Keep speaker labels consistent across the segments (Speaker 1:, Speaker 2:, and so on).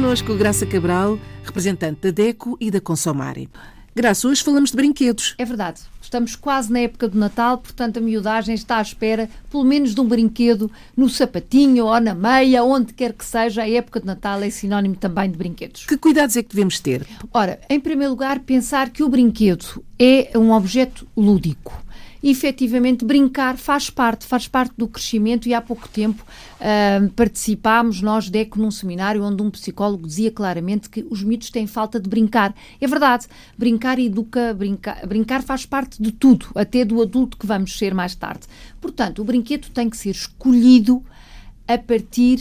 Speaker 1: connosco Graça Cabral, representante da DECO e da Consomare. Graça, hoje falamos de brinquedos.
Speaker 2: É verdade. Estamos quase na época do Natal, portanto a miudagem está à espera, pelo menos de um brinquedo no sapatinho ou na meia, onde quer que seja. A época de Natal é sinónimo também de brinquedos.
Speaker 1: Que cuidados é que devemos ter?
Speaker 2: Ora, em primeiro lugar, pensar que o brinquedo é um objeto lúdico efetivamente brincar faz parte, faz parte do crescimento e há pouco tempo uh, participámos nós DECO num seminário onde um psicólogo dizia claramente que os miúdos têm falta de brincar. É verdade, brincar educa, brincar faz parte de tudo, até do adulto que vamos ser mais tarde. Portanto, o brinquedo tem que ser escolhido a partir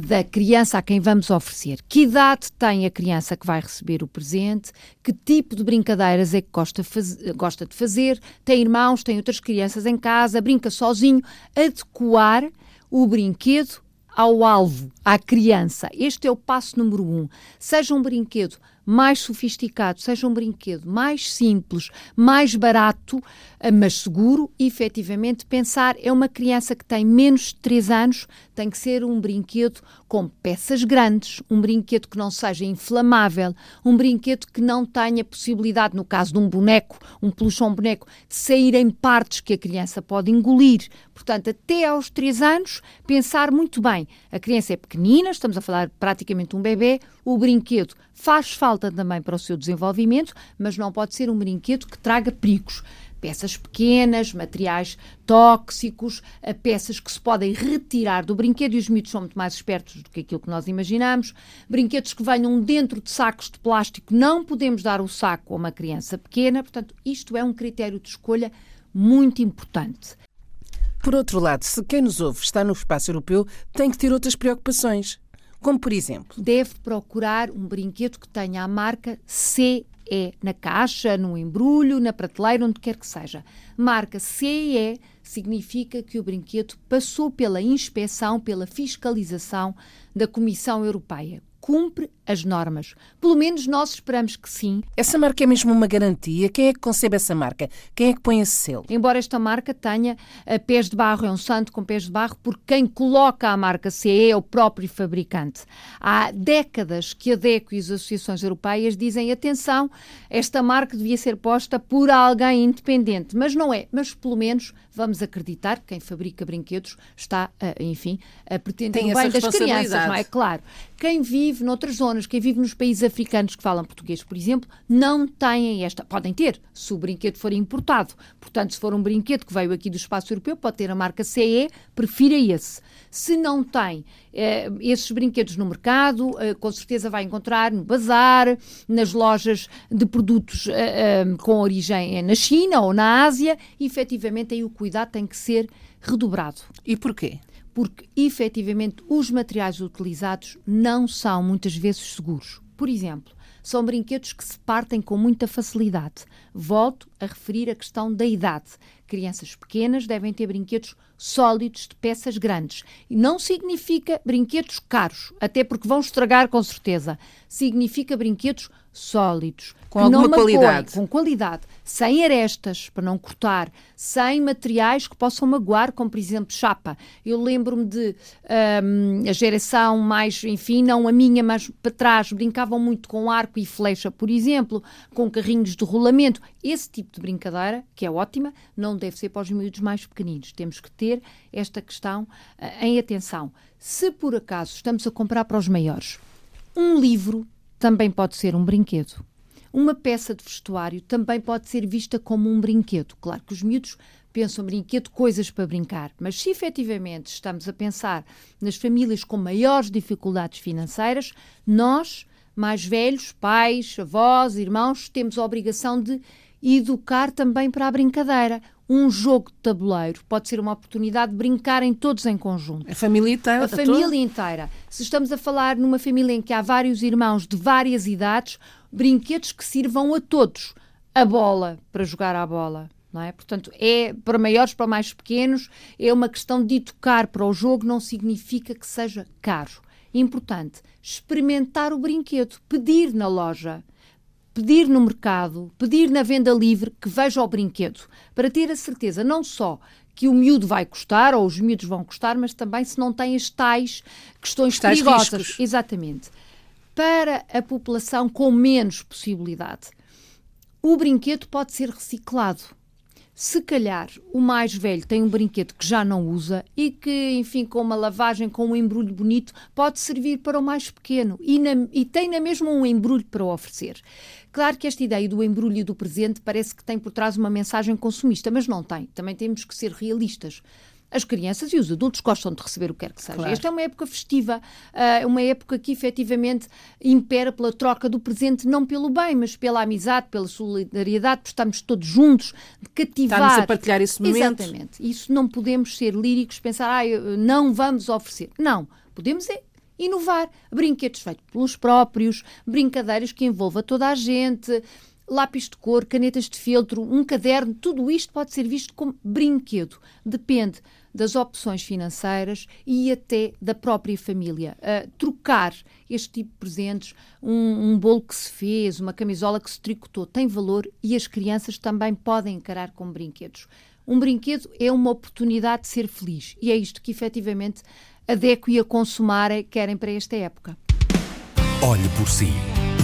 Speaker 2: da criança a quem vamos oferecer. Que idade tem a criança que vai receber o presente? Que tipo de brincadeiras é que gosta, faz... gosta de fazer? Tem irmãos, tem outras crianças em casa, brinca sozinho? Adequar o brinquedo ao alvo, à criança. Este é o passo número um. Seja um brinquedo mais sofisticado, seja um brinquedo mais simples, mais barato, eh, mas seguro, e efetivamente pensar é uma criança que tem menos de 3 anos, tem que ser um brinquedo com peças grandes, um brinquedo que não seja inflamável, um brinquedo que não tenha possibilidade, no caso de um boneco, um um boneco, de sair em partes que a criança pode engolir. Portanto, até aos 3 anos, pensar muito bem. A criança é pequenina, estamos a falar praticamente um bebê, o brinquedo faz falta também para o seu desenvolvimento, mas não pode ser um brinquedo que traga perigos peças pequenas, materiais tóxicos, peças que se podem retirar do brinquedo e os miúdos são muito mais espertos do que aquilo que nós imaginamos. Brinquedos que venham dentro de sacos de plástico, não podemos dar o saco a uma criança pequena, portanto, isto é um critério de escolha muito importante.
Speaker 1: Por outro lado, se quem nos ouve está no espaço europeu, tem que ter outras preocupações. Como por exemplo?
Speaker 2: Deve procurar um brinquedo que tenha a marca CE na caixa, no embrulho, na prateleira, onde quer que seja. Marca CE significa que o brinquedo passou pela inspeção, pela fiscalização da Comissão Europeia cumpre as normas. Pelo menos nós esperamos que sim.
Speaker 1: Essa marca é mesmo uma garantia? Quem é que concebe essa marca? Quem é que põe esse selo?
Speaker 2: Embora esta marca tenha uh, pés de barro, é um santo com pés de barro, porque quem coloca a marca CE é o próprio fabricante. Há décadas que a DECO e as associações europeias dizem atenção, esta marca devia ser posta por alguém independente, mas não é. Mas pelo menos vamos acreditar que quem fabrica brinquedos está, enfim, a pretender o bem das crianças, não é? Claro. Quem vive noutras zonas, quem vive nos países africanos que falam português, por exemplo, não têm esta. Podem ter, se o brinquedo for importado. Portanto, se for um brinquedo que veio aqui do espaço europeu, pode ter a marca CE, prefira esse. Se não tem eh, esses brinquedos no mercado, eh, com certeza vai encontrar no bazar, nas lojas de produtos eh, eh com origem na China ou na Ásia, e efetivamente aí o cuidado tem que ser redobrado.
Speaker 1: E porquê?
Speaker 2: porque efetivamente os materiais utilizados não são muitas vezes seguros. Por exemplo, são brinquedos que se partem com muita facilidade. Volto a referir a questão da idade. Crianças pequenas devem ter brinquedos sólidos de peças grandes. E não significa brinquedos caros, até porque vão estragar com certeza. Significa brinquedos sólidos,
Speaker 1: com alguma qualidade,
Speaker 2: com qualidade, sem arestas para não cortar, sem materiais que possam magoar, como por exemplo chapa. Eu lembro-me de um, a geração mais, enfim, não a minha, mas para trás, brincavam muito com arco e flecha, por exemplo, com carrinhos de rolamento. Esse tipo de brincadeira, que é ótima, não deve ser para os miúdos mais pequeninos. Temos que ter esta questão uh, em atenção. Se por acaso estamos a comprar para os maiores um livro também pode ser um brinquedo. Uma peça de vestuário também pode ser vista como um brinquedo. Claro que os miúdos pensam brinquedo, coisas para brincar, mas se efetivamente estamos a pensar nas famílias com maiores dificuldades financeiras, nós, mais velhos, pais, avós, irmãos, temos a obrigação de educar também para a brincadeira um jogo de tabuleiro pode ser uma oportunidade de brincarem todos em conjunto.
Speaker 1: A família inteira.
Speaker 2: A família inteira. Se estamos a falar numa família em que há vários irmãos de várias idades, brinquedos que sirvam a todos. A bola, para jogar à bola. Não é? Portanto, é para maiores, para mais pequenos, é uma questão de educar para o jogo, não significa que seja caro. Importante, experimentar o brinquedo, pedir na loja pedir no mercado, pedir na venda livre que veja o brinquedo, para ter a certeza não só que o miúdo vai custar, ou os miúdos vão custar, mas também se não tem as tais questões tais perigosas.
Speaker 1: Riscos.
Speaker 2: Exatamente. para a população com menos possibilidade. O brinquedo pode ser reciclado se calhar o mais velho tem um brinquedo que já não usa e que, enfim, com uma lavagem, com um embrulho bonito, pode servir para o mais pequeno e, na, e tem na mesma um embrulho para oferecer. Claro que esta ideia do embrulho e do presente parece que tem por trás uma mensagem consumista, mas não tem. Também temos que ser realistas as crianças e os adultos gostam de receber o que quer que seja. Claro. Esta é uma época festiva, uh, uma época que efetivamente impera pela troca do presente, não pelo bem, mas pela amizade, pela solidariedade, porque estamos todos juntos, de cativar.
Speaker 1: Estamos a partilhar esse momento.
Speaker 2: Exatamente. Isso não podemos ser líricos, pensar, ah, não vamos oferecer. Não. Podemos é inovar. Brinquedos feitos pelos próprios, brincadeiras que envolva toda a gente lápis de cor, canetas de feltro, um caderno, tudo isto pode ser visto como brinquedo. Depende das opções financeiras e até da própria família. Uh, trocar este tipo de presentes, um, um, bolo que se fez, uma camisola que se tricotou, tem valor e as crianças também podem encarar como brinquedos. Um brinquedo é uma oportunidade de ser feliz e é isto que efetivamente a DECO e a Consumare querem para esta época.
Speaker 3: Olhe por si.